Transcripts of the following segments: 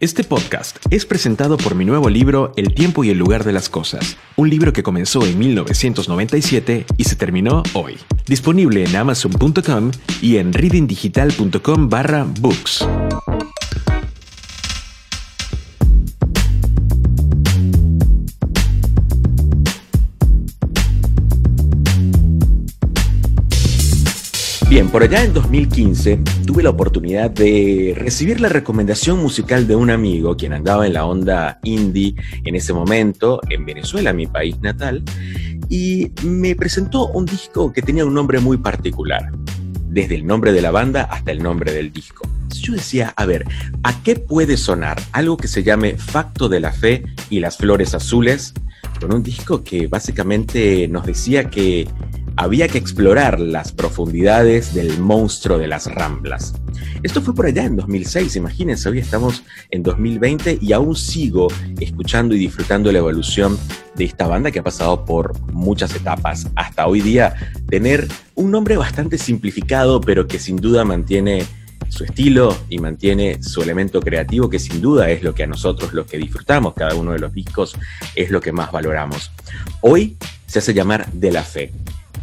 Este podcast es presentado por mi nuevo libro El tiempo y el lugar de las cosas, un libro que comenzó en 1997 y se terminó hoy. Disponible en amazon.com y en readingdigital.com barra books. Bien, por allá en 2015 tuve la oportunidad de recibir la recomendación musical de un amigo quien andaba en la onda indie en ese momento en Venezuela, mi país natal, y me presentó un disco que tenía un nombre muy particular, desde el nombre de la banda hasta el nombre del disco. Yo decía, a ver, ¿a qué puede sonar algo que se llame Facto de la Fe y las Flores Azules? Con un disco que básicamente nos decía que había que explorar las profundidades del monstruo de las ramblas. Esto fue por allá en 2006, imagínense, hoy estamos en 2020 y aún sigo escuchando y disfrutando la evolución de esta banda que ha pasado por muchas etapas. Hasta hoy día tener un nombre bastante simplificado, pero que sin duda mantiene su estilo y mantiene su elemento creativo, que sin duda es lo que a nosotros, los que disfrutamos cada uno de los discos, es lo que más valoramos. Hoy se hace llamar De la Fe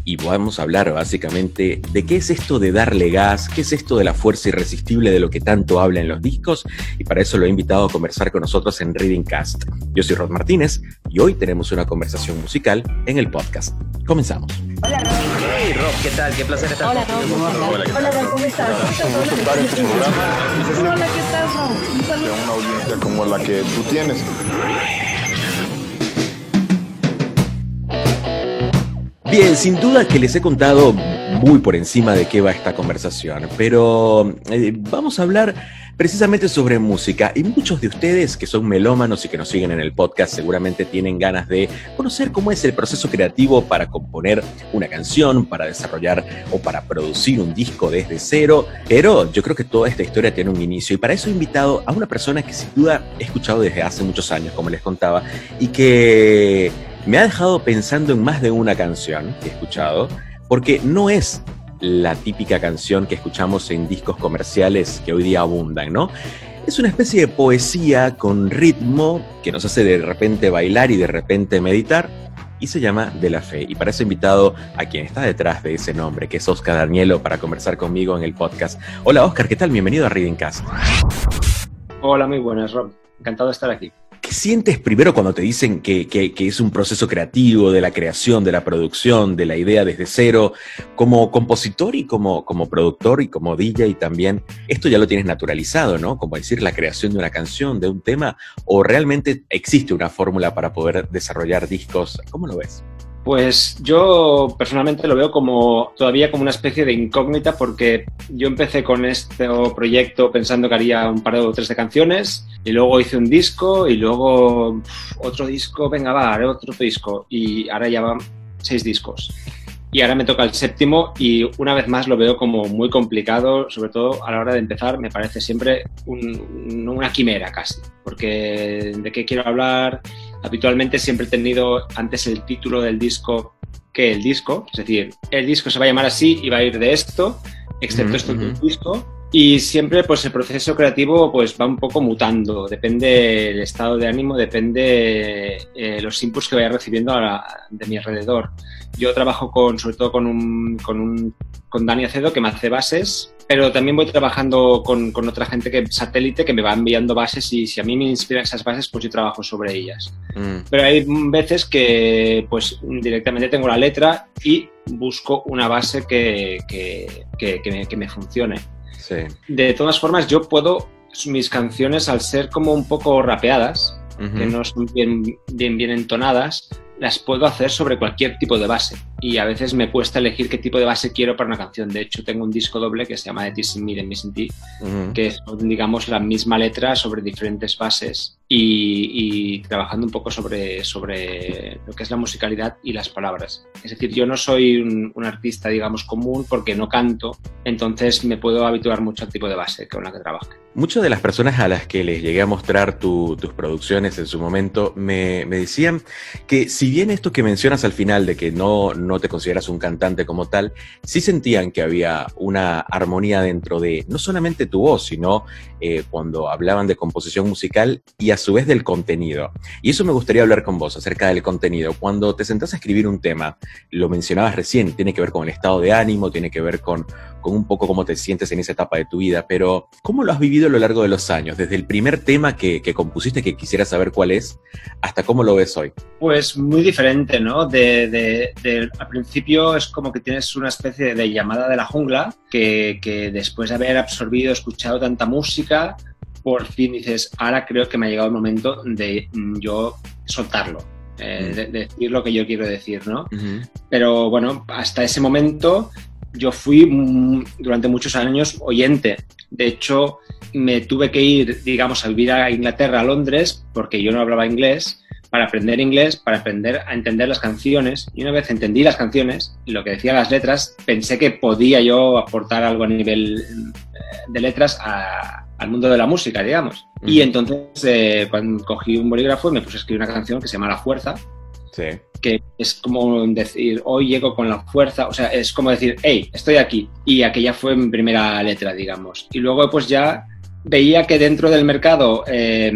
y vamos a hablar básicamente de qué es esto de darle gas, qué es esto de la fuerza irresistible de lo que tanto habla en los discos y para eso lo he invitado a conversar con nosotros en Reading Cast. Yo soy Rod Martínez y hoy tenemos una conversación musical en el podcast. Comenzamos. Hola Rob. Hey Rob, ¿qué tal? Qué placer estar Hola Rob, ¿cómo estás? Hola Rob, ¿cómo estás? Hola, ¿qué tal Rob? Un saludo. una audiencia como la que tú tienes. Bien, sin duda que les he contado muy por encima de qué va esta conversación, pero eh, vamos a hablar precisamente sobre música. Y muchos de ustedes que son melómanos y que nos siguen en el podcast seguramente tienen ganas de conocer cómo es el proceso creativo para componer una canción, para desarrollar o para producir un disco desde cero, pero yo creo que toda esta historia tiene un inicio y para eso he invitado a una persona que sin duda he escuchado desde hace muchos años, como les contaba, y que me ha dejado pensando en más de una canción que he escuchado, porque no es la típica canción que escuchamos en discos comerciales que hoy día abundan, ¿no? Es una especie de poesía con ritmo que nos hace de repente bailar y de repente meditar y se llama De la Fe. Y para eso he invitado a quien está detrás de ese nombre, que es Oscar Danielo, para conversar conmigo en el podcast. Hola Oscar, ¿qué tal? Bienvenido a Reading Cast. Hola, muy buenas, Rob. Encantado de estar aquí. ¿Qué sientes primero cuando te dicen que, es un proceso creativo, de la creación, de la producción, de la idea desde cero, como compositor y como, como productor y como DJ también? Esto ya lo tienes naturalizado, ¿no? Como decir, la creación de una canción, de un tema, o realmente existe una fórmula para poder desarrollar discos. ¿Cómo lo ves? Pues yo personalmente lo veo como todavía como una especie de incógnita porque yo empecé con este proyecto pensando que haría un par o tres de canciones y luego hice un disco y luego otro disco, venga va, haré otro disco y ahora ya van seis discos. Y ahora me toca el séptimo y una vez más lo veo como muy complicado, sobre todo a la hora de empezar me parece siempre un, una quimera casi, porque de qué quiero hablar, habitualmente siempre he tenido antes el título del disco que el disco, es decir, el disco se va a llamar así y va a ir de esto, excepto esto del disco. Y siempre pues el proceso creativo pues va un poco mutando, depende el estado de ánimo, depende eh, los inputs que vaya recibiendo la, de mi alrededor. Yo trabajo con, sobre todo con un, con un con Dani Acedo que me hace bases, pero también voy trabajando con, con, otra gente que satélite que me va enviando bases y si a mí me inspiran esas bases, pues yo trabajo sobre ellas. Mm. Pero hay veces que pues directamente tengo la letra y busco una base que, que, que, que me, me, funcione. Sí. De todas formas, yo puedo, mis canciones al ser como un poco rapeadas, uh -huh. que no son bien, bien, bien entonadas, las puedo hacer sobre cualquier tipo de base y a veces me cuesta elegir qué tipo de base quiero para una canción. De hecho, tengo un disco doble que se llama The Tis in Me, The Missing T, uh -huh. que es, digamos, la misma letra sobre diferentes bases y, y, trabajando un poco sobre, sobre lo que es la musicalidad y las palabras. Es decir, yo no soy un, un artista, digamos, común porque no canto, entonces me puedo habituar mucho al tipo de base con la que trabajo. Muchas de las personas a las que les llegué a mostrar tu, tus producciones en su momento me, me decían que si bien esto que mencionas al final de que no no te consideras un cantante como tal, sí sentían que había una armonía dentro de no solamente tu voz, sino eh, cuando hablaban de composición musical y a su vez del contenido. Y eso me gustaría hablar con vos acerca del contenido. Cuando te sentás a escribir un tema, lo mencionabas recién, tiene que ver con el estado de ánimo, tiene que ver con, con un poco cómo te sientes en esa etapa de tu vida, pero ¿cómo lo has vivido a lo largo de los años? Desde el primer tema que, que compusiste, que quisiera saber cuál es, hasta cómo lo ves hoy. Pues muy diferente, ¿no? De, de, al principio es como que tienes una especie de llamada de la jungla que, que después de haber absorbido, escuchado tanta música, por fin dices, ahora creo que me ha llegado el momento de mm, yo soltarlo, eh, mm. de, decir lo que yo quiero decir, ¿no? Pero bueno, hasta ese momento yo fui mm, durante muchos años oyente. De hecho, me tuve que ir, digamos, a vivir a Inglaterra, a Londres, porque yo no hablaba inglés, para aprender inglés, para aprender a entender las canciones. Y una vez entendí las canciones y lo que decían las letras, pensé que podía yo aportar algo a nivel eh, de letras al mundo de la música, digamos. Y entonces, eh, cuando cogí un bolígrafo, me puse a escribir una canción que se llama La Fuerza, que es como decir, hoy llego con la fuerza, o sea, es como decir, hey, estoy aquí. Y aquella fue mi primera letra, digamos. Y luego pues ya veía que dentro del mercado eh,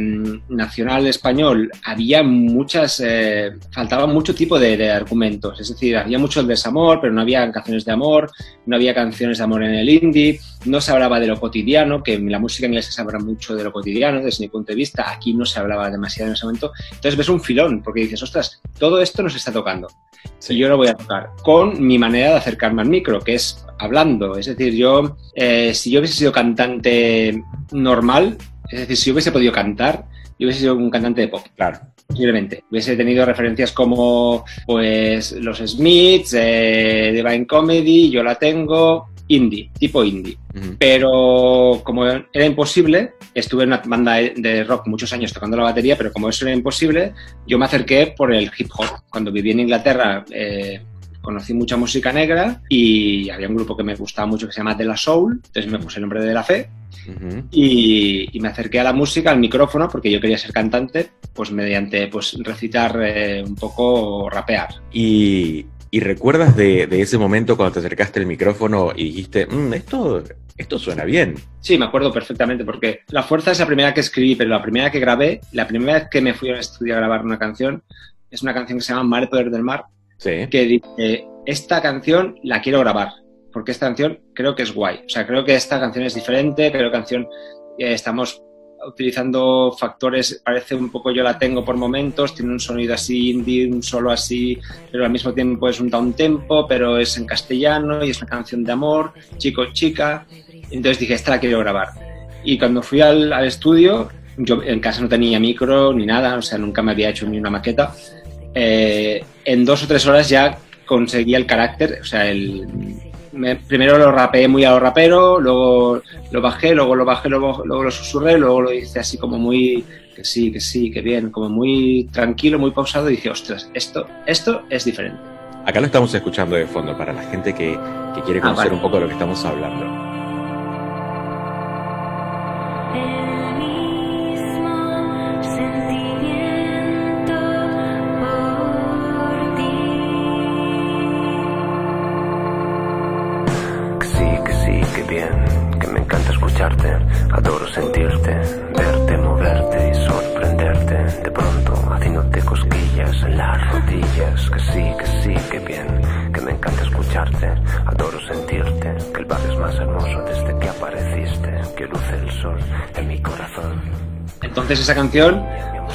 nacional español había muchas, eh, faltaba mucho tipo de, argumentos, es decir, había mucho el desamor, pero no había canciones de amor, no había canciones de amor en el indie, no se hablaba de lo cotidiano, que en la música inglesa se habla mucho de lo cotidiano desde mi punto de vista, aquí no se hablaba demasiado en ese momento, entonces ves un filón, porque dices, ostras, todo esto nos está tocando, y yo lo voy a tocar, con mi manera de acercarme al micro, que es hablando, es decir, yo, eh, si yo hubiese sido cantante normal, es decir, si hubiese podido cantar, yo hubiese sido un cantante de pop. Claro. Posiblemente. Hubiese tenido referencias como pues los Smiths, eh, Divine Comedy, yo la tengo, indie, tipo indie. Pero como era imposible, estuve en una banda de rock muchos años tocando la batería, pero como eso era imposible, yo me acerqué por el hip hop. Cuando viví en Inglaterra, eh, conocí mucha música negra y había un grupo que me gustaba mucho que se llama De La Soul, entonces me puse el nombre de La Fe y, me acerqué a la música, al micrófono, porque yo quería ser cantante, pues mediante pues recitar eh, un poco, rapear. Y, recuerdas de, ese momento cuando te acercaste al micrófono y dijiste, mm, esto, esto suena bien? Sí, me acuerdo perfectamente, porque La Fuerza es la primera que escribí, pero la primera que grabé, la primera vez que me fui al estudio a grabar una canción, es una canción que se llama Mar Poder del Mar, que dice, esta canción la quiero grabar, porque esta canción creo que es guay. O sea, creo que esta canción es diferente, creo que canción eh, estamos utilizando factores, parece un poco yo la tengo por momentos, tiene un sonido así indie, un solo así, pero al mismo tiempo es un down tempo, pero es en castellano y es una canción de amor, chico, chica. Entonces dije, esta la quiero grabar. Y cuando fui al, al estudio, yo en casa no tenía micro ni nada, o sea, nunca me había hecho ni una maqueta. Eh, en dos o tres horas ya conseguí el carácter, o sea, el, primero lo rapeé muy a lo rapero, luego lo bajé, luego lo bajé, luego, luego lo susurré, luego lo hice así como muy, que sí, que sí, que bien, como muy tranquilo, muy pausado y dije, ostras, esto, esto es diferente. Acá lo estamos escuchando de fondo para la gente que, que quiere ah, conocer un poco de lo que estamos hablando. Rodillas. Que sí, que sí, que bien, que me encanta escucharte. Adoro sentirte, que el barrio es más hermoso desde que apareciste. Que luce el sol en mi corazón. Entonces esa canción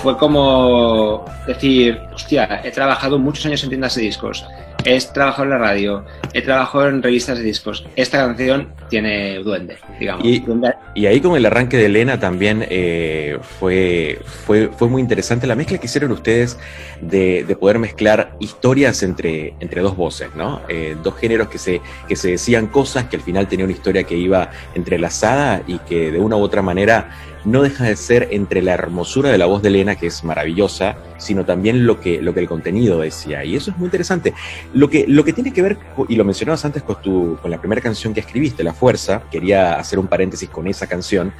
fue como decir, hostia, he trabajado muchos años en tiendas de discos he trabajado en la radio, he trabajado en revistas de discos. Esta canción tiene duende, digamos. Y, ahí con el arranque de Elena también eh, fue, fue, fue muy interesante la mezcla que hicieron ustedes de, poder mezclar historias entre, entre dos voces, ¿no? Eh, dos géneros que se, que se decían cosas que al final tenía una historia que iba entrelazada y que de una u otra manera no deja de ser entre la hermosura de la voz de Elena, que es maravillosa, sino también lo que, lo que el contenido decía. Y eso es muy interesante. Lo que, lo que tiene que ver, y lo mencionabas antes con, tu, con la primera canción que escribiste, La Fuerza, quería hacer un paréntesis con esa canción,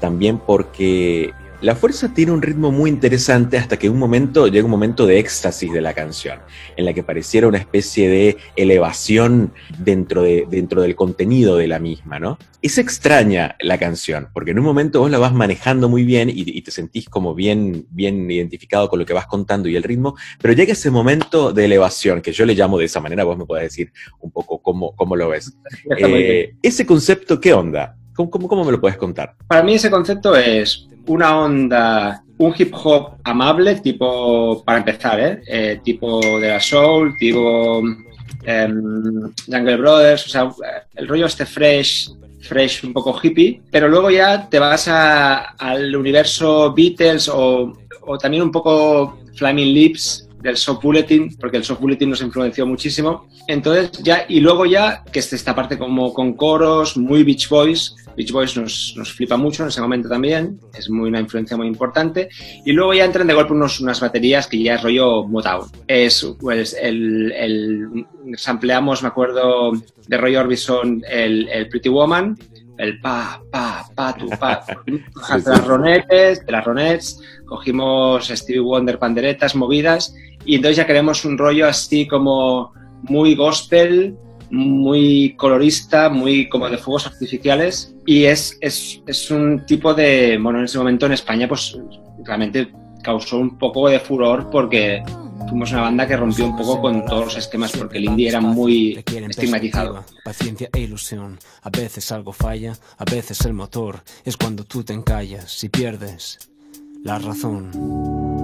también porque La fuerza tiene un ritmo muy interesante hasta que un momento llega un momento de éxtasis de la canción, en la que pareciera una especie de elevación dentro, de, dentro del contenido de la misma, ¿no? Es extraña la canción, porque en un momento vos la vas manejando muy bien y, te sentís como bien, bien identificado con lo que vas contando y el ritmo, pero llega ese momento de elevación, que yo le llamo de esa manera, vos me podés decir un poco cómo, cómo lo ves. Eh, ese concepto, ¿qué onda? ¿Cómo, ¿Cómo, me lo puedes contar? Para mí ese concepto es una onda, un hip hop amable, tipo, para empezar, ¿eh? eh tipo de la soul, tipo em, Jungle Brothers, o sea, el rollo este fresh, fresh, un poco hippie, pero luego ya te vas al universo Beatles o, o también un poco Flaming Lips, del soft bulletin, porque el soft bulletin nos influenció muchísimo. Entonces ya, y luego ya, que es esta parte como con coros, muy Beach Boys, Beach Boys nos, nos flipa mucho en ese momento también, es muy una influencia muy importante. Y luego ya entran de golpe unos, unas baterías que ya es rollo Motown. Es, pues, el, el, sampleamos, me acuerdo, de Roy Orbison, el, el Pretty Woman, el pa, pa, pa, tu, pa. de las ronetes, de las ronettes, cogimos Stevie Wonder, panderetas, movidas, y entonces ya queremos un rollo así como muy gospel, muy colorista, muy como de fuegos artificiales. Y es, es, es un tipo de, bueno, en ese momento en España pues realmente causó un poco de furor porque fuimos una banda que rompió un poco con todos los esquemas porque el indie era muy estigmatizado. Paciencia e ilusión, a veces algo falla, a veces el motor es cuando tú te encallas y pierdes la razón.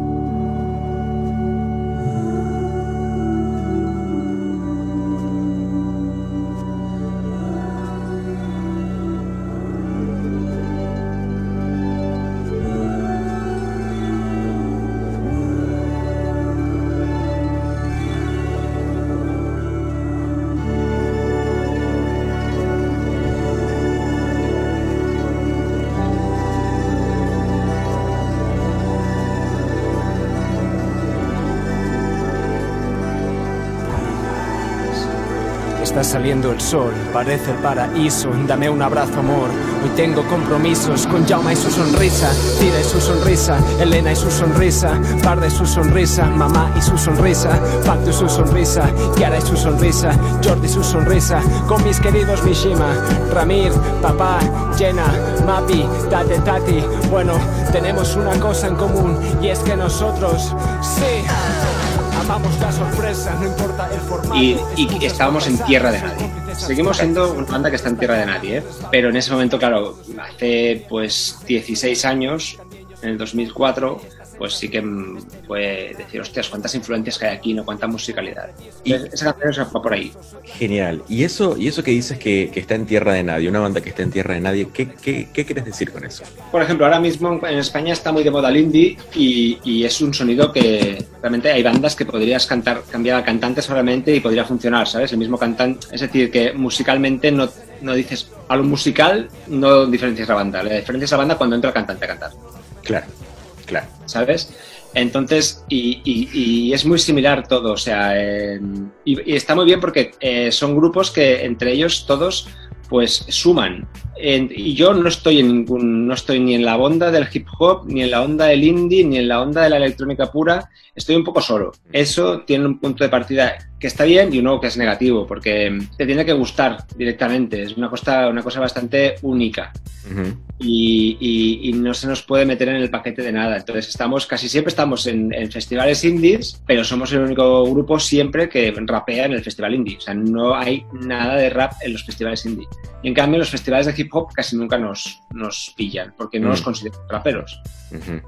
Saliendo el sol, parece el paraíso. Dame un abrazo, amor. Hoy tengo compromisos con Jauma y su sonrisa, Tira y su sonrisa, Elena y su sonrisa, Parda y su sonrisa, Mamá y su sonrisa, Pacto y su sonrisa, Kiara y su sonrisa, Jordi y su sonrisa, con mis queridos Mishima, Ramir, Papá, Jenna, Mapi, Tate Tati. Bueno, tenemos una cosa en común y es que nosotros, sí. Y, y estábamos en tierra de nadie. Seguimos siendo una banda que está en tierra de nadie, ¿eh? pero en ese momento, claro, hace pues 16 años, en el 2004, pues sí que puede decir, hostias, cuántas influencias que hay aquí, ¿no? Cuánta musicalidad. Y esa canción se va por ahí. Genial. Y eso, y eso que dices que, está en tierra de nadie, una banda que está en tierra de nadie, ¿qué, qué, quieres decir con eso? Por ejemplo, ahora mismo en España está muy de moda el indie y, es un sonido que realmente hay bandas que podrías cantar, cambiar a cantante solamente y podría funcionar, ¿sabes? El mismo cantante, es decir, que musicalmente no, no dices, a lo musical no diferencias la banda, le diferencias la banda cuando entra el cantante a cantar. Claro. Claro. ¿Sabes? Entonces, y, es muy similar todo, o sea, y, está muy bien porque eh, son grupos que entre ellos todos pues suman. y yo no estoy en ningún, no estoy ni en la onda del hip hop, ni en la onda del indie, ni en la onda de la electrónica pura, estoy un poco solo. Eso tiene un punto de partida que está bien y uno que es negativo, porque te tiene que gustar directamente, es una cosa, una cosa bastante única. y, no se nos puede meter en el paquete de nada. Entonces estamos, casi siempre estamos en, en, festivales indies, pero somos el único grupo siempre que rapea en el festival indie. O sea, no hay nada de rap en los festivales indie. Y en cambio, los festivales de hip hop casi nunca nos, nos pillan, porque no nos mm. consideran raperos.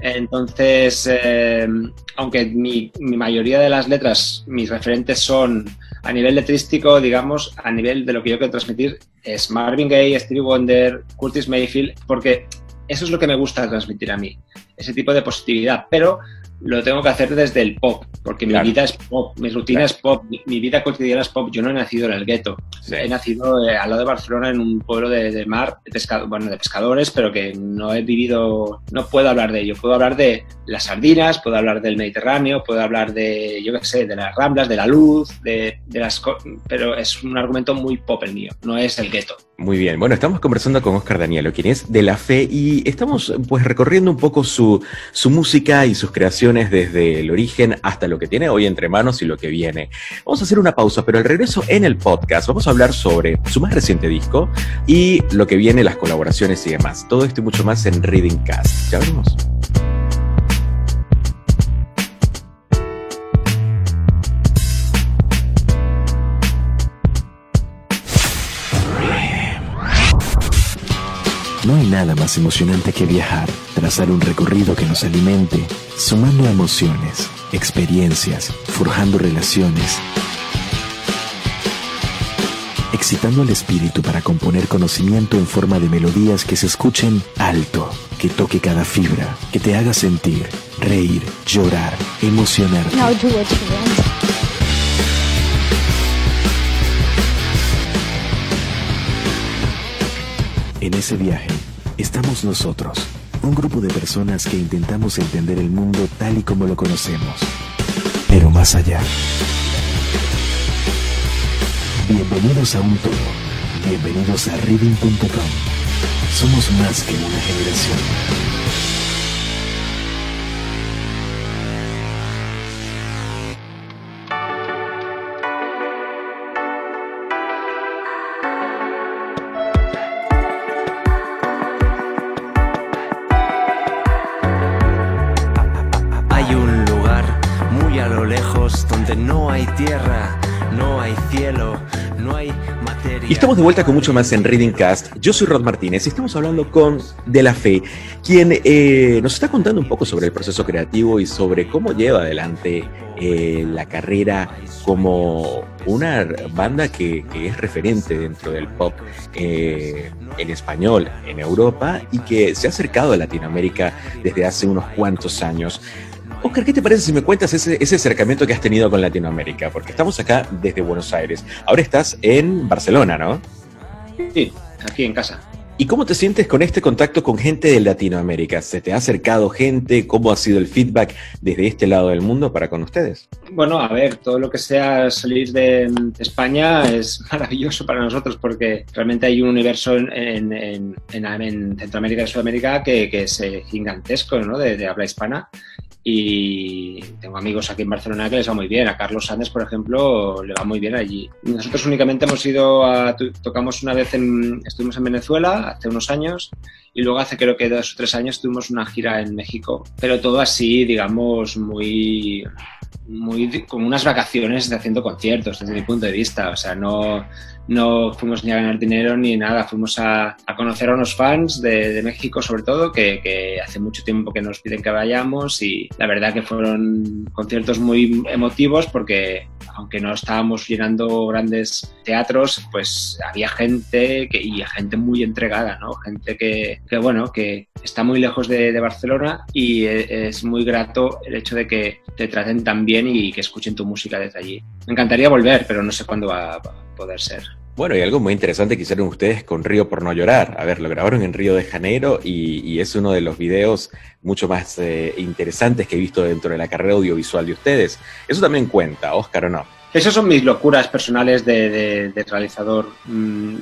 Entonces, eh, aunque mi, mi, mayoría de las letras, mis referentes son a nivel letrístico, digamos, a nivel de lo que yo quiero transmitir, es Marvin Gaye, Stevie Wonder, Curtis Mayfield, porque eso es lo que me gusta transmitir a mí, ese tipo de positividad. Pero lo tengo que hacer desde el pop, porque mi vida es pop, mi rutina es pop, mi, vida cotidiana es pop. Yo no he nacido en el gueto, he nacido eh, al lado de Barcelona en un pueblo de, mar, de bueno, de pescadores, pero que no he vivido, no puedo hablar de ello, puedo hablar de, las sardinas, puedo hablar del Mediterráneo, puedo hablar de, yo qué sé, de las ramblas, de la luz, de, de las... Pero es un argumento muy pop el mío, no es el gueto. Muy bien, bueno, estamos conversando con Oscar Danielo, quien es de la fe, y estamos pues recorriendo un poco su, su música y sus creaciones desde el origen hasta lo que tiene hoy entre manos y lo que viene. Vamos a hacer una pausa, pero al regreso en el podcast vamos a hablar sobre su más reciente disco y lo que viene, las colaboraciones y demás. Todo esto y mucho más en Reading Cast. Ya veremos. No hay nada más emocionante que viajar, trazar un recorrido que nos alimente, sumando emociones, experiencias, forjando relaciones, excitando el espíritu para componer conocimiento en forma de melodías que se escuchen alto, que toque cada fibra, que te haga sentir, reír, llorar, emocionarte. Now do what you want. En ese viaje estamos nosotros, un grupo de personas que intentamos entender el mundo tal y como lo conocemos, pero más allá. Bienvenidos a un todo, bienvenidos a reading.com. Somos más que una generación. Y estamos de vuelta con mucho más en Reading Cast. Yo soy Rod Martínez y estamos hablando con De La Fe, quien eh, nos está contando un poco sobre el proceso creativo y sobre cómo lleva adelante eh, la carrera como una banda que, es referente dentro del pop eh, en español en Europa y que se ha acercado a Latinoamérica desde hace unos cuantos años. Oscar, ¿qué te parece si me cuentas ese, ese acercamiento que has tenido con Latinoamérica? Porque estamos acá desde Buenos Aires. Ahora estás en Barcelona, ¿no? Sí, aquí en casa. ¿Y cómo te sientes con este contacto con gente de Latinoamérica? ¿Se te ha acercado gente? ¿Cómo ha sido el feedback desde este lado del mundo para con ustedes? Bueno, a ver, todo lo que sea salir de, España es maravilloso para nosotros porque realmente hay un universo en, en- en- en- en Centroamérica y Sudamérica que, que es eh, gigantesco, ¿no? De, de habla hispana. Y tengo amigos aquí en Barcelona que les va muy bien. A Carlos Sánchez, por ejemplo, le va muy bien allí. Nosotros únicamente hemos ido a. Tocamos una vez en. Estuvimos en Venezuela hace unos años y luego hace creo que dos o tres años tuvimos una gira en México. Pero todo así, digamos, muy muy como unas vacaciones haciendo conciertos desde mi punto de vista. O sea, no, no fuimos ni a ganar dinero ni nada. Fuimos a, conocer a unos fans de, de México, sobre todo, que, hace mucho tiempo que nos piden que vayamos y la verdad que fueron conciertos muy emotivos porque aunque no estábamos llenando grandes teatros, pues había gente que, y gente muy entregada, ¿no? Gente que, bueno, que está muy lejos de, de Barcelona y e- es muy grato el hecho de que te traten tan bien y que escuchen tu música desde allí. Me encantaría volver, pero no sé cuándo va a poder ser. Bueno, y algo muy interesante que hicieron ustedes con Río por no llorar. A ver, lo grabaron en Río de Janeiro y, y es uno de los videos mucho más eh, interesantes que he visto dentro de la carrera audiovisual de ustedes. Eso también cuenta, Oscar, ¿o no? Esas son mis locuras personales de, de- de realizador. mm,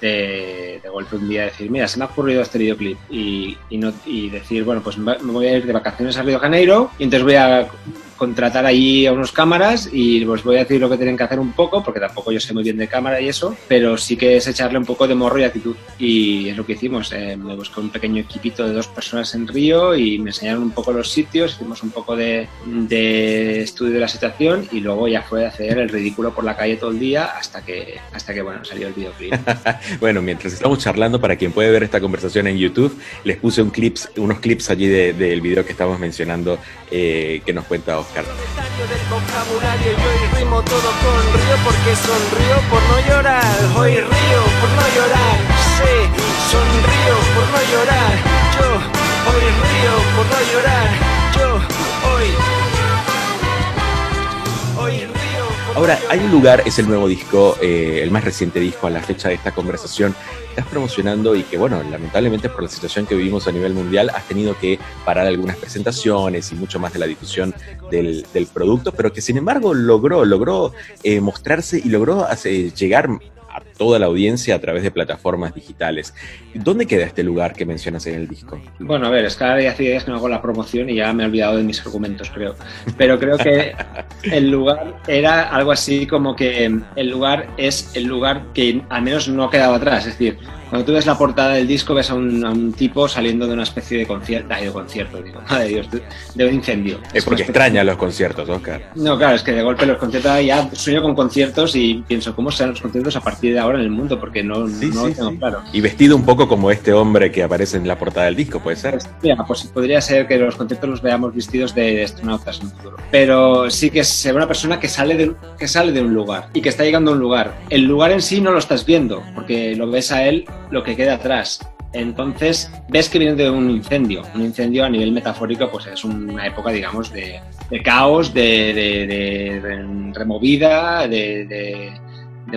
De, de golpe un día decir, mira, se me ha ocurrido este videoclip y, y no, y decir, bueno, pues me voy a ir de vacaciones a Río de Janeiro y entonces voy a contratar allí a unos cámaras y os voy a decir lo que tienen que hacer un poco, porque tampoco yo sé muy bien de cámara y eso, pero sí que es echarle un poco de morro y actitud. Y es lo que hicimos. eh, me busqué un pequeño equipito de dos personas en Río y me enseñaron un poco los sitios, hicimos un poco de, de estudio de la situación y luego ya fue hacer el ridículo por la calle todo el día hasta que, hasta que bueno, salió el videoclip. Bueno, mientras estamos charlando, para quien puede ver esta conversación en YouTube, les puse un clips, unos clips allí de- del video que estamos mencionando eh, que nos cuenta Oscar. Del vocabulario, yo rimo todo con río porque sonrío por no llorar. Hoy río por no llorar, sí, sonrío por no llorar. Yo hoy río por no llorar. Yo hoy, hoy Ahora, hay un lugar, es el nuevo disco, eh, el más reciente disco a la fecha de esta conversación, estás promocionando y que, bueno, lamentablemente por la situación que vivimos a nivel mundial, has tenido que parar algunas presentaciones y mucho más de la difusión del, producto, pero que sin embargo logró, logró eh, mostrarse y logró hacer, llegar a toda la audiencia a través de plataformas digitales. ¿Dónde queda este lugar que mencionas en el disco? Bueno, a ver, es ahora ya hace días que no hago la promoción y ya me he olvidado de mis argumentos, creo. Pero creo que el lugar era algo así como que el lugar es el lugar que al menos no ha quedado atrás. Es decir, cuando tú ves la portada del disco, ves a un, tipo saliendo de una especie de concierto, de concierto, digo, madre Dios, de, un incendio. Es, porque extraña los conciertos, Oscar. No, claro, es que de golpe los conciertos, ya sueño con conciertos y pienso, ¿cómo serán los conciertos a partir de ahora en el mundo? Porque no, no lo tengo claro. Y vestido un poco como este hombre que aparece en la portada del disco, ¿puede ser? Pues, pues podría ser que los conciertos los veamos vestidos de, astronautas en el futuro. Pero sí que es una persona que sale, de, que sale de un lugar y que está llegando a un lugar. El lugar en sí no lo estás viendo, porque lo ves a él lo que queda atrás. Entonces, ves que viene de un incendio. Un incendio a nivel metafórico, pues es una época, digamos, de, caos, de, removida, de,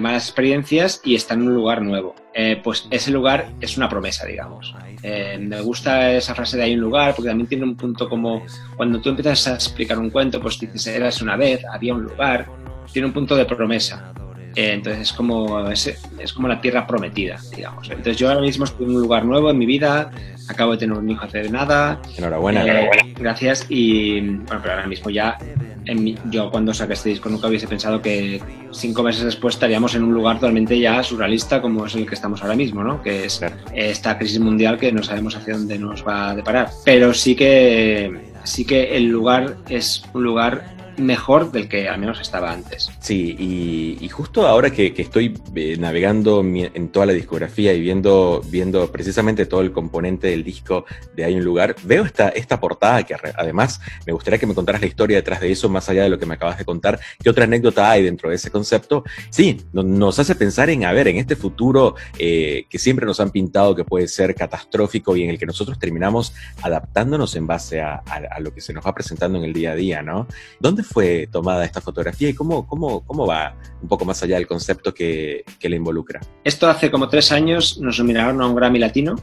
malas experiencias y está en un lugar nuevo. Eh, pues ese lugar es una promesa, digamos. Eh, me gusta esa frase de hay un lugar porque también tiene un punto como cuando tú empiezas a explicar un cuento, pues dices, eras una vez, había un lugar, tiene un punto de promesa. Eh, entonces es como, es, como la tierra prometida, digamos. Entonces yo ahora mismo estoy en un lugar nuevo en mi vida, acabo de tener un hijo hace nada. Enhorabuena, eh, enhorabuena. Gracias. Y bueno, pero ahora mismo ya, en yo cuando saqué este disco nunca hubiese pensado que cinco meses después estaríamos en un lugar totalmente ya surrealista como es el que estamos ahora mismo, ¿no? Que es esta crisis mundial que no sabemos hacia dónde nos va a deparar. Pero sí que, sí que el lugar es un lugar mejor del que al menos estaba antes. Sí, y, justo ahora que, estoy eh, navegando en toda la discografía y viendo, viendo precisamente todo el componente del disco de Hay un lugar, veo esta, esta portada que además me gustaría que me contaras la historia detrás de eso, más allá de lo que me acabas de contar. ¿Qué otra anécdota hay dentro de ese concepto? Sí, nos hace pensar en, a ver, en este futuro eh, que siempre nos han pintado que puede ser catastrófico y en el que nosotros terminamos adaptándonos en base a, a lo que se nos va presentando en el día a día, ¿no? ¿Dónde fue tomada esta fotografía y cómo, cómo, cómo va un poco más allá del concepto que, que le involucra? Esto hace como tres años nos nominaron a un Grammy Latino.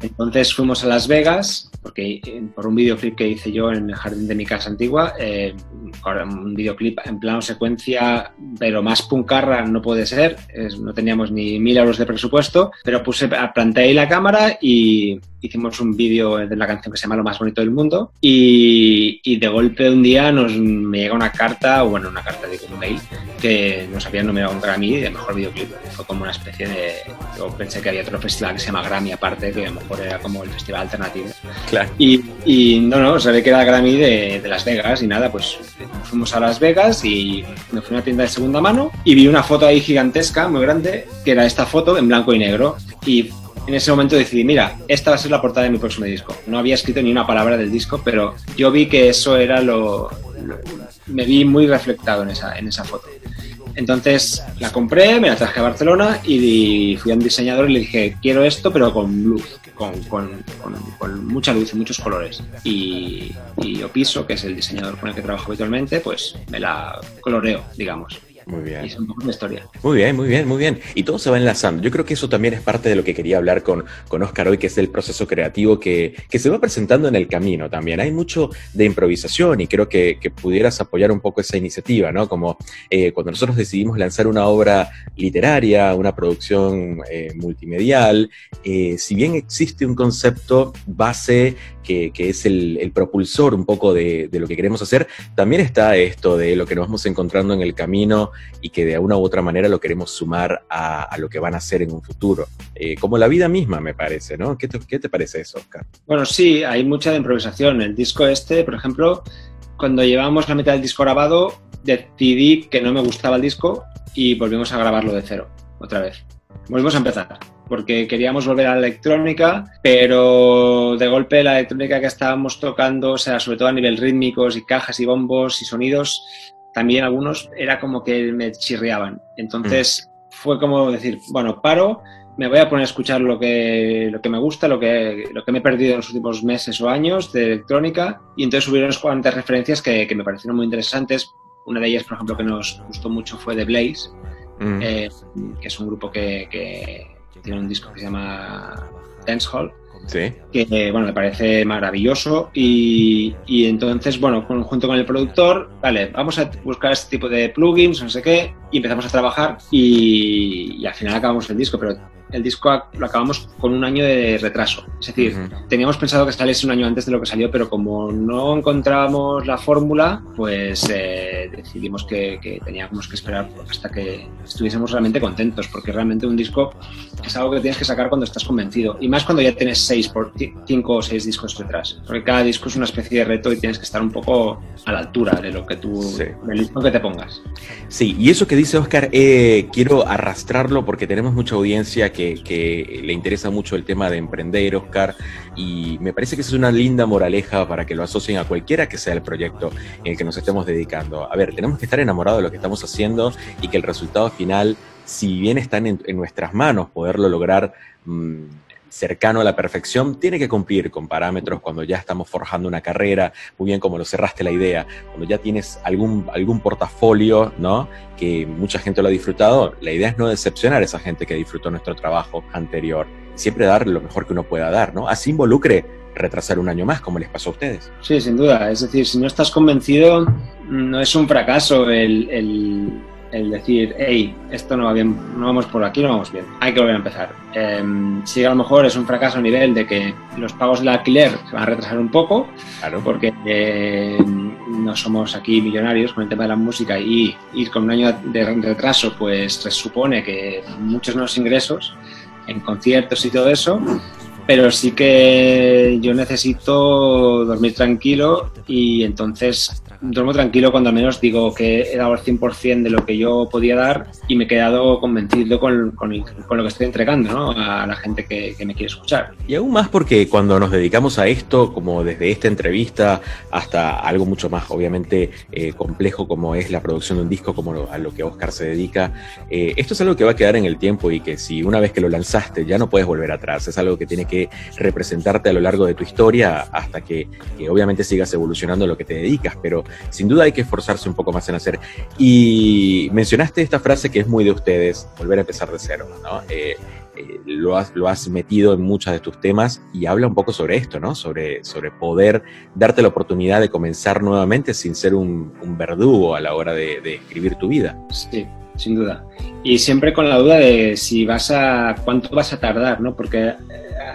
Entonces fuimos a Las Vegas, porque eh, por un videoclip que hice yo en el jardín de mi casa antigua, eh, un videoclip en plano secuencia, pero más puncarra no puede ser, no teníamos ni mil euros de presupuesto, pero puse, planté ahí la cámara y hicimos un vídeo de la canción que se llama Lo más bonito del mundo y, y de golpe un día nos me llega una carta, o bueno, una carta, de un mail, que nos habían nominado un Grammy de mejor videoclip. Fue como una especie de. Yo pensé que había otro festival que se llama Grammy aparte, que a lo mejor era como el festival alternativo. Claro. Y, y no, no, ve que era Grammy de, de, Las Vegas y nada, pues fuimos a Las Vegas y me fui a una tienda de segunda mano y vi una foto ahí gigantesca, muy grande, que era esta foto en blanco y negro. Y en ese momento decidí, mira, esta va a ser la portada de mi próximo disco. No había escrito ni una palabra del disco, pero yo vi que eso era lo, me vi muy reflectado en esa, en esa foto. Entonces la compré, me la traje a Barcelona y fui a un diseñador y le dije, quiero esto, pero con luz, con, con, con, mucha luz y muchos colores. Y, y Opiso, que es el diseñador con el que trabajo habitualmente, pues me la coloreo, digamos. Muy bien. es un poco una historia. Muy bien, muy bien, muy bien. Y todo se va enlazando. Yo creo que eso también es parte de lo que quería hablar con, con Oscar hoy, que es el proceso creativo que, que se va presentando en el camino también. Hay mucho de improvisación y creo que, que pudieras apoyar un poco esa iniciativa, ¿no? Como eh, cuando nosotros decidimos lanzar una obra literaria, una producción eh, multimedial, eh, si bien existe un concepto base que, que es el, el, propulsor un poco de, de lo que queremos hacer, también está esto de lo que nos vamos encontrando en el camino y que de una u otra manera lo queremos sumar a, lo que van a hacer en un futuro. Eh, como la vida misma, me parece, ¿no? ¿Qué te, ¿Qué te, parece eso, Oscar? Bueno, sí, hay mucha improvisación. El disco este, por ejemplo, cuando llevábamos la mitad del disco grabado, decidí que no me gustaba el disco y volvimos a grabarlo de cero, otra vez. Volvimos a empezar porque queríamos volver a la electrónica, pero de golpe la electrónica que estábamos tocando, o sea, sobre todo a nivel rítmicos y cajas y bombos y sonidos, también algunos era como que me chirriaban. Entonces mm. fue como decir, bueno, paro, me voy a poner a escuchar lo que, lo que me gusta, lo que, lo que me he perdido en los últimos meses o años de electrónica y entonces hubieron unas cuantas referencias que, que me parecieron muy interesantes Una de ellas, por ejemplo, que nos gustó mucho fue The Blaze, Mm. eh, que es un grupo que, que tiene un disco que se llama Dance Hall, sí. que bueno, me parece maravilloso y, y entonces, bueno, con- junto con el productor, vale, vamos a buscar este tipo de plugins, no sé qué, y empezamos a trabajar y al final acabamos el disco, pero el disco lo acabamos con un año de retraso. Es decir, Ujú. teníamos pensado que saliese un año antes de lo que salió, pero como no encontrábamos la fórmula, pues eh, decidimos que, que teníamos que esperar hasta que estuviésemos realmente contentos, porque realmente un disco es algo que tienes que sacar cuando estás convencido, y más cuando ya tienes seis por ci- cinco o seis discos detrás, porque cada disco es una especie de reto y tienes que estar un poco a la altura de lo que tú, Sí. del disco que te pongas. Sí, y eso que dice Oscar, eh, quiero arrastrarlo porque tenemos mucha audiencia que, que le interesa mucho el tema de emprender, Oscar, y me parece que esa es una linda moraleja para que lo asocien a cualquiera que sea el proyecto en el que nos estemos dedicando. A ver, tenemos que estar enamorados de lo que estamos haciendo y que el resultado final, si bien están en, en nuestras manos poderlo lograr mm, cercano a la perfección, tiene que cumplir con parámetros cuando ya estamos forjando una carrera, muy bien como lo cerraste la idea, cuando ya tienes algún, algún portafolio, ¿no? Que mucha gente lo ha disfrutado, la idea es no decepcionar a esa gente que disfrutó nuestro trabajo anterior, siempre dar lo mejor que uno pueda dar, ¿no? Así involucre retrasar un año más, como les pasó a ustedes. Sí, sin duda. Es decir, si no estás convencido, no es un fracaso el, el- el decir, hey, esto no va bien, no vamos por aquí, no vamos bien. Hay que volver a empezar. Em, sí, a lo mejor es un fracaso a nivel de que los pagos del alquiler se van a retrasar un poco, Claro, porque eh, no somos aquí millonarios con el tema de la música y ir con un año de retraso, pues se supone que muchos nuevos ingresos en conciertos y todo eso, pero sí que yo necesito dormir tranquilo y entonces duermo tranquilo cuando al menos digo que he dado el 100% de lo que yo podía dar y me he quedado convencido con, con con lo que estoy entregando ¿no? a la gente que, que me quiere escuchar. Y aún más porque cuando nos dedicamos a esto, como desde esta entrevista hasta algo mucho más obviamente eh, complejo como es la producción de un disco, como lo- a lo que Oscar se dedica, eh, esto es algo que va a quedar en el tiempo y que si una vez que lo lanzaste ya no puedes volver atrás, es algo que tiene que representarte a lo largo de tu historia hasta que, obviamente sigas evolucionando lo que te dedicas, pero sin duda hay que esforzarse un poco más en hacer. Y mencionaste esta frase que es muy de ustedes, volver a empezar de cero, ¿no? Eh, eh, lo, has, lo has metido en muchos de tus temas y habla un poco sobre esto, ¿no? Sobre, sobre poder darte la oportunidad de comenzar nuevamente sin ser un, un verdugo a la hora de, de escribir tu vida. Sí, sin duda. Y siempre con la duda de si vas a, cuánto vas a tardar, ¿no? Porque eh,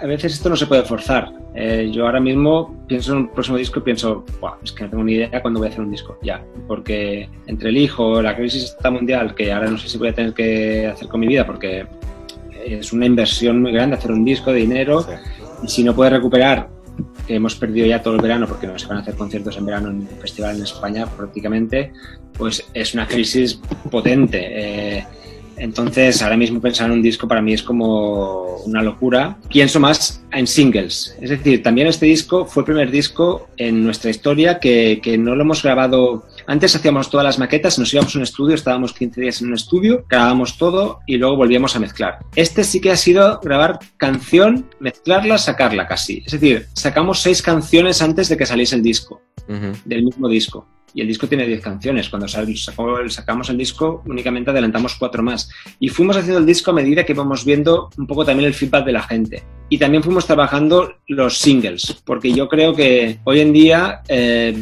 a veces esto no se puede forzar. Eh, yo ahora mismo pienso en un próximo disco y pienso, "Buah, es que no tengo ni idea cuándo voy a hacer un disco, ya. Porque entre el hijo, la crisis esta mundial, que ahora no sé si voy a tener que hacer con mi vida, porque es una inversión muy grande hacer un disco de dinero, y si no puedes recuperar, hemos perdido ya todo el verano porque no se van a hacer conciertos en verano en un festival en España prácticamente, pues es una crisis potente. Eh, entonces, ahora mismo pensar en un disco para mí es como una locura. Pienso más en singles. Es decir, también este disco fue el primer disco en nuestra historia que, que no lo hemos grabado. Antes hacíamos todas las maquetas, nos íbamos a un estudio, estábamos 15 días en un estudio, grabábamos todo y luego volvíamos a mezclar. Este sí que ha sido grabar canción, mezclarla, sacarla casi. Es decir, sacamos seis canciones antes de que saliese el disco, del mismo disco. Y el disco tiene 10 canciones. Cuando sacamos el disco, únicamente adelantamos cuatro más. Y fuimos haciendo el disco a medida que íbamos viendo un poco también el feedback de la gente. Y también fuimos trabajando los singles, porque yo creo que hoy en día eh,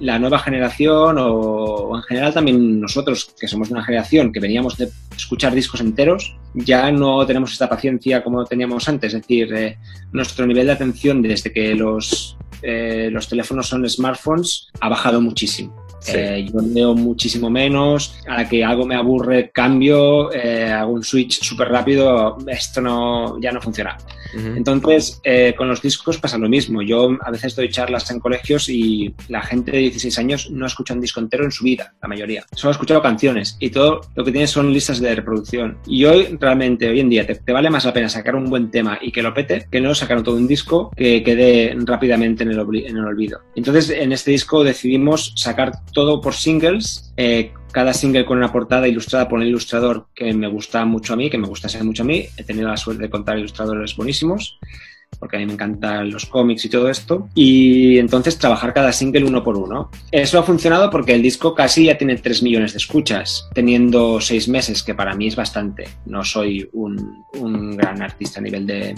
la nueva generación o, en general también nosotros, que somos una generación que veníamos de escuchar discos enteros, ya no tenemos esta paciencia como teníamos antes. Es decir, eh, nuestro nivel de atención desde que los, eh, los teléfonos son smartphones ha bajado muchísimo. Sí. Eh, yo leo muchísimo menos, a la que algo me aburre cambio, eh, hago un switch súper rápido, esto no, ya no funciona. Ujú. Entonces, eh, con los discos pasa lo mismo. Yo a veces doy charlas en colegios y la gente de 16 años no escucha un disco entero en su vida, la mayoría. Solo ha escuchado canciones y todo lo que tiene son listas de reproducción. Y hoy, realmente, hoy en día, te, te vale más la pena sacar un buen tema y que lo pete que no sacar todo un disco que quede rápidamente en el, en el olvido. Entonces, en este disco decidimos sacar todo por singles. eh, cada single con una portada ilustrada por un ilustrador que me gusta mucho a mí, que me gustase mucho a mí. He tenido la suerte de contar ilustradores buenísimos. Porque a mí me encantan los cómics y todo esto, y entonces trabajar cada single uno por uno. Eso ha funcionado porque el disco casi ya tiene 3 millones de escuchas, teniendo 6 meses, que para mí es bastante. No soy un, un gran artista a nivel de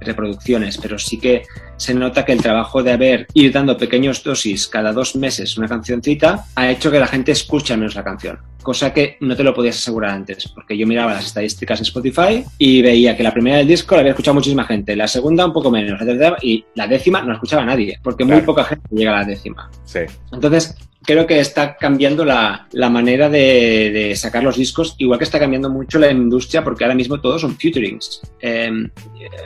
reproducciones, pero sí que se nota que el trabajo de haber ido dando pequeños dosis cada dos meses una cancioncita ha hecho que la gente escuche menos la canción cosa que no te lo podías asegurar antes, porque yo miraba las estadísticas en Spotify y veía que la primera del disco la había escuchado muchísima gente, la segunda un poco menos, y la décima no la escuchaba nadie, porque muy poca gente llega a la décima. Sí. Entonces, creo que está cambiando la, la manera de, de, sacar los discos, igual que está cambiando mucho la industria, porque ahora mismo todos son futurings. Eh,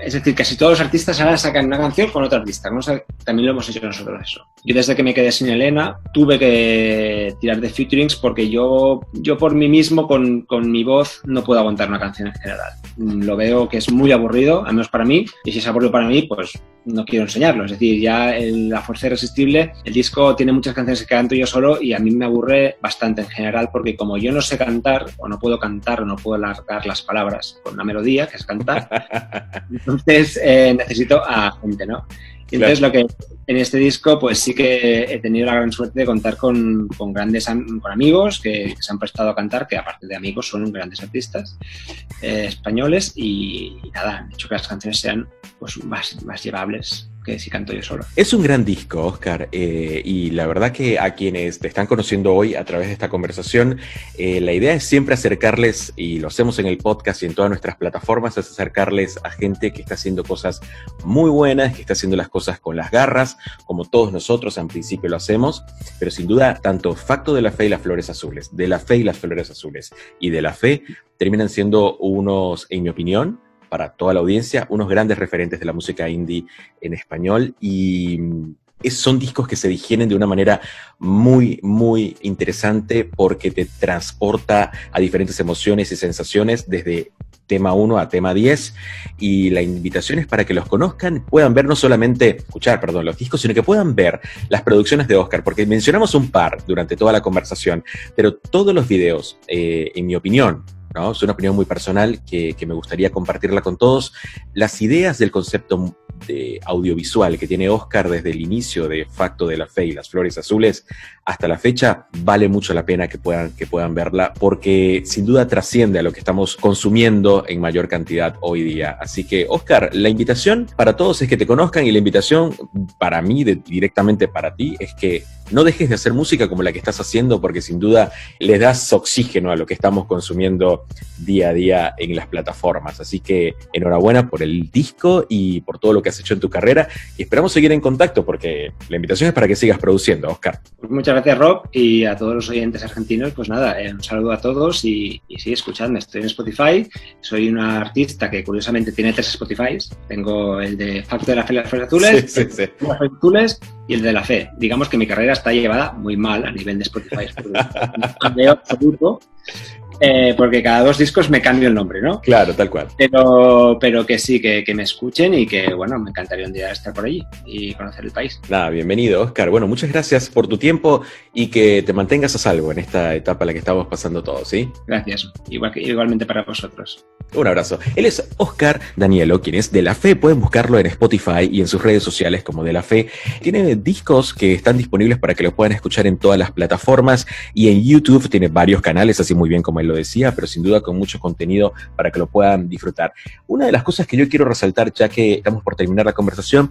es decir, casi todos los artistas ahora sacan una canción con otro artista. ¿no? también lo hemos hecho nosotros eso. Yo desde que me quedé sin Elena tuve que tirar de futurings porque yo, yo por mí mismo, con, con mi voz, no puedo aguantar una canción en general. Lo veo que es muy aburrido, al menos para mí, y si es aburrido para mí, pues no quiero enseñarlo. Es decir, ya el, la fuerza irresistible, el disco tiene muchas canciones que canto yo solo y a mí me aburre bastante en general porque como yo no sé cantar o no puedo cantar o no puedo alargar las palabras con una melodía, que es cantar, entonces eh, necesito a gente, ¿no? Y entonces lo que en este disco pues sí que he tenido la gran suerte de contar con, con grandes con amigos que, que, se han prestado a cantar, que aparte de amigos son grandes artistas eh, españoles y, y, nada, han hecho que las canciones sean pues más, más llevables que si canto yo solo. Es un gran disco, Oscar, eh, y la verdad que a quienes te están conociendo hoy a través de esta conversación, eh, la idea es siempre acercarles, y lo hacemos en el podcast y en todas nuestras plataformas, es acercarles a gente que está haciendo cosas muy buenas, que está haciendo las cosas con las garras, como todos nosotros en principio lo hacemos, pero sin duda, tanto Facto de la Fe y las Flores Azules, de la Fe y las Flores Azules, y de la Fe, terminan siendo unos, en mi opinión, para toda la audiencia, unos grandes referentes de la música indie en español y es, son discos que se digieren de una manera muy, muy interesante porque te transporta a diferentes emociones y sensaciones desde tema 1 a tema 10 y la invitación es para que los conozcan, puedan ver no solamente, escuchar, perdón, los discos, sino que puedan ver las producciones de Oscar, porque mencionamos un par durante toda la conversación, pero todos los videos, eh, en mi opinión, Es una opinión muy personal que, que, me gustaría compartirla con todos. Las ideas del concepto de audiovisual que tiene Oscar desde el inicio de Facto de la Fe y las Flores Azules hasta la fecha, vale mucho la pena que puedan, que puedan verla porque sin duda trasciende a lo que estamos consumiendo en mayor cantidad hoy día. Así que, Oscar, la invitación para todos es que te conozcan y la invitación para mí, directamente para ti, es que no dejes de hacer música como la que estás haciendo porque sin duda le das oxígeno a lo que estamos consumiendo día a día en las plataformas. Así que enhorabuena por el disco y por todo lo que has hecho en tu carrera y esperamos seguir en contacto porque la invitación es para que sigas produciendo, Oscar. Muchas gracias, Rob, y a todos los oyentes argentinos, pues nada, eh, un saludo a todos y, y sí, escuchadme, estoy en Spotify, soy una artista que curiosamente tiene tres Spotify, tengo el de Facto de la Fe y las Flores Azules, sí, sí, sí. las Flores Azules y el de la Fe. Digamos que mi carrera está llevada muy mal a nivel de Spotify, absoluto, eh, porque cada dos discos me cambio el nombre, ¿no? Claro, tal cual. Pero, pero que sí, que, que, me escuchen y que, bueno, me encantaría un día estar por allí y conocer el país. Nada, bienvenido, Oscar. Bueno, muchas gracias por tu tiempo y que te mantengas a salvo en esta etapa en la que estamos pasando todos, ¿sí? Gracias. Igual igualmente para vosotros. Un abrazo. Él es Oscar Danielo, quien es de la Fe. Pueden buscarlo en Spotify y en sus redes sociales como de la Fe. Tiene discos que están disponibles para que lo puedan escuchar en todas las plataformas y en YouTube tiene varios canales, así muy bien como él lo decía, pero sin duda con mucho contenido para que lo puedan disfrutar. Una de las cosas que yo quiero resaltar, ya que estamos por terminar la conversación,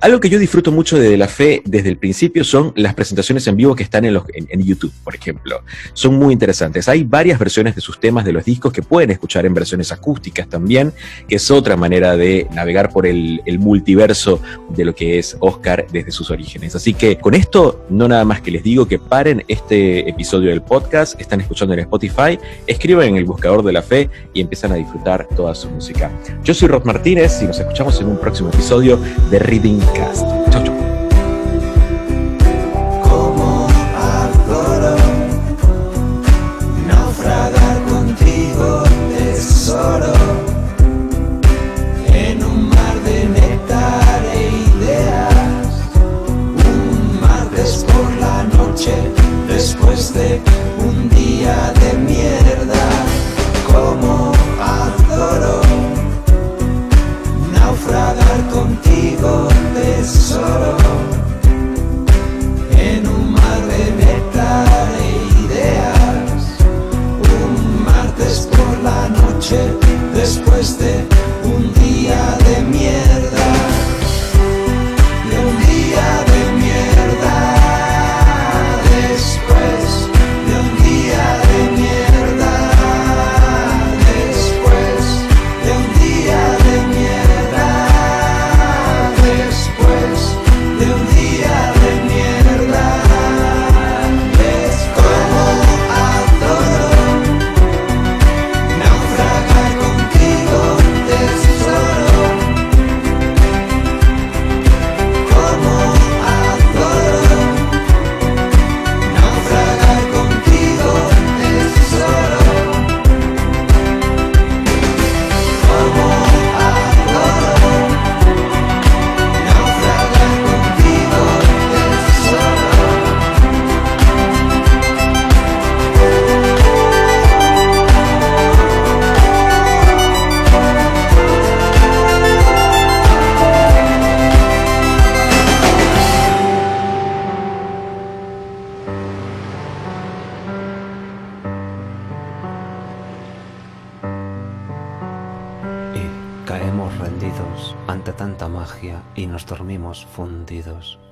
algo que yo disfruto mucho de, la fe desde el principio son las presentaciones en vivo que están en, los, YouTube, por ejemplo. Son muy interesantes. Hay varias versiones de sus temas de los discos que pueden escuchar en versiones acústicas también, que es otra manera de navegar por el, el multiverso de lo que es Oscar desde sus orígenes. Así que con esto, no nada más que les digo que paren este episodio del podcast, están escuchando en Spotify, escriban en el buscador de la fe y empiezan a disfrutar toda su música. Yo soy Rod Martínez y nos escuchamos en un próximo episodio de Reading Cast.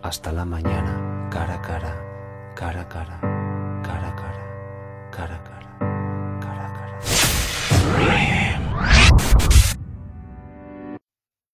Hasta la mañana, cara a cara, cara a cara.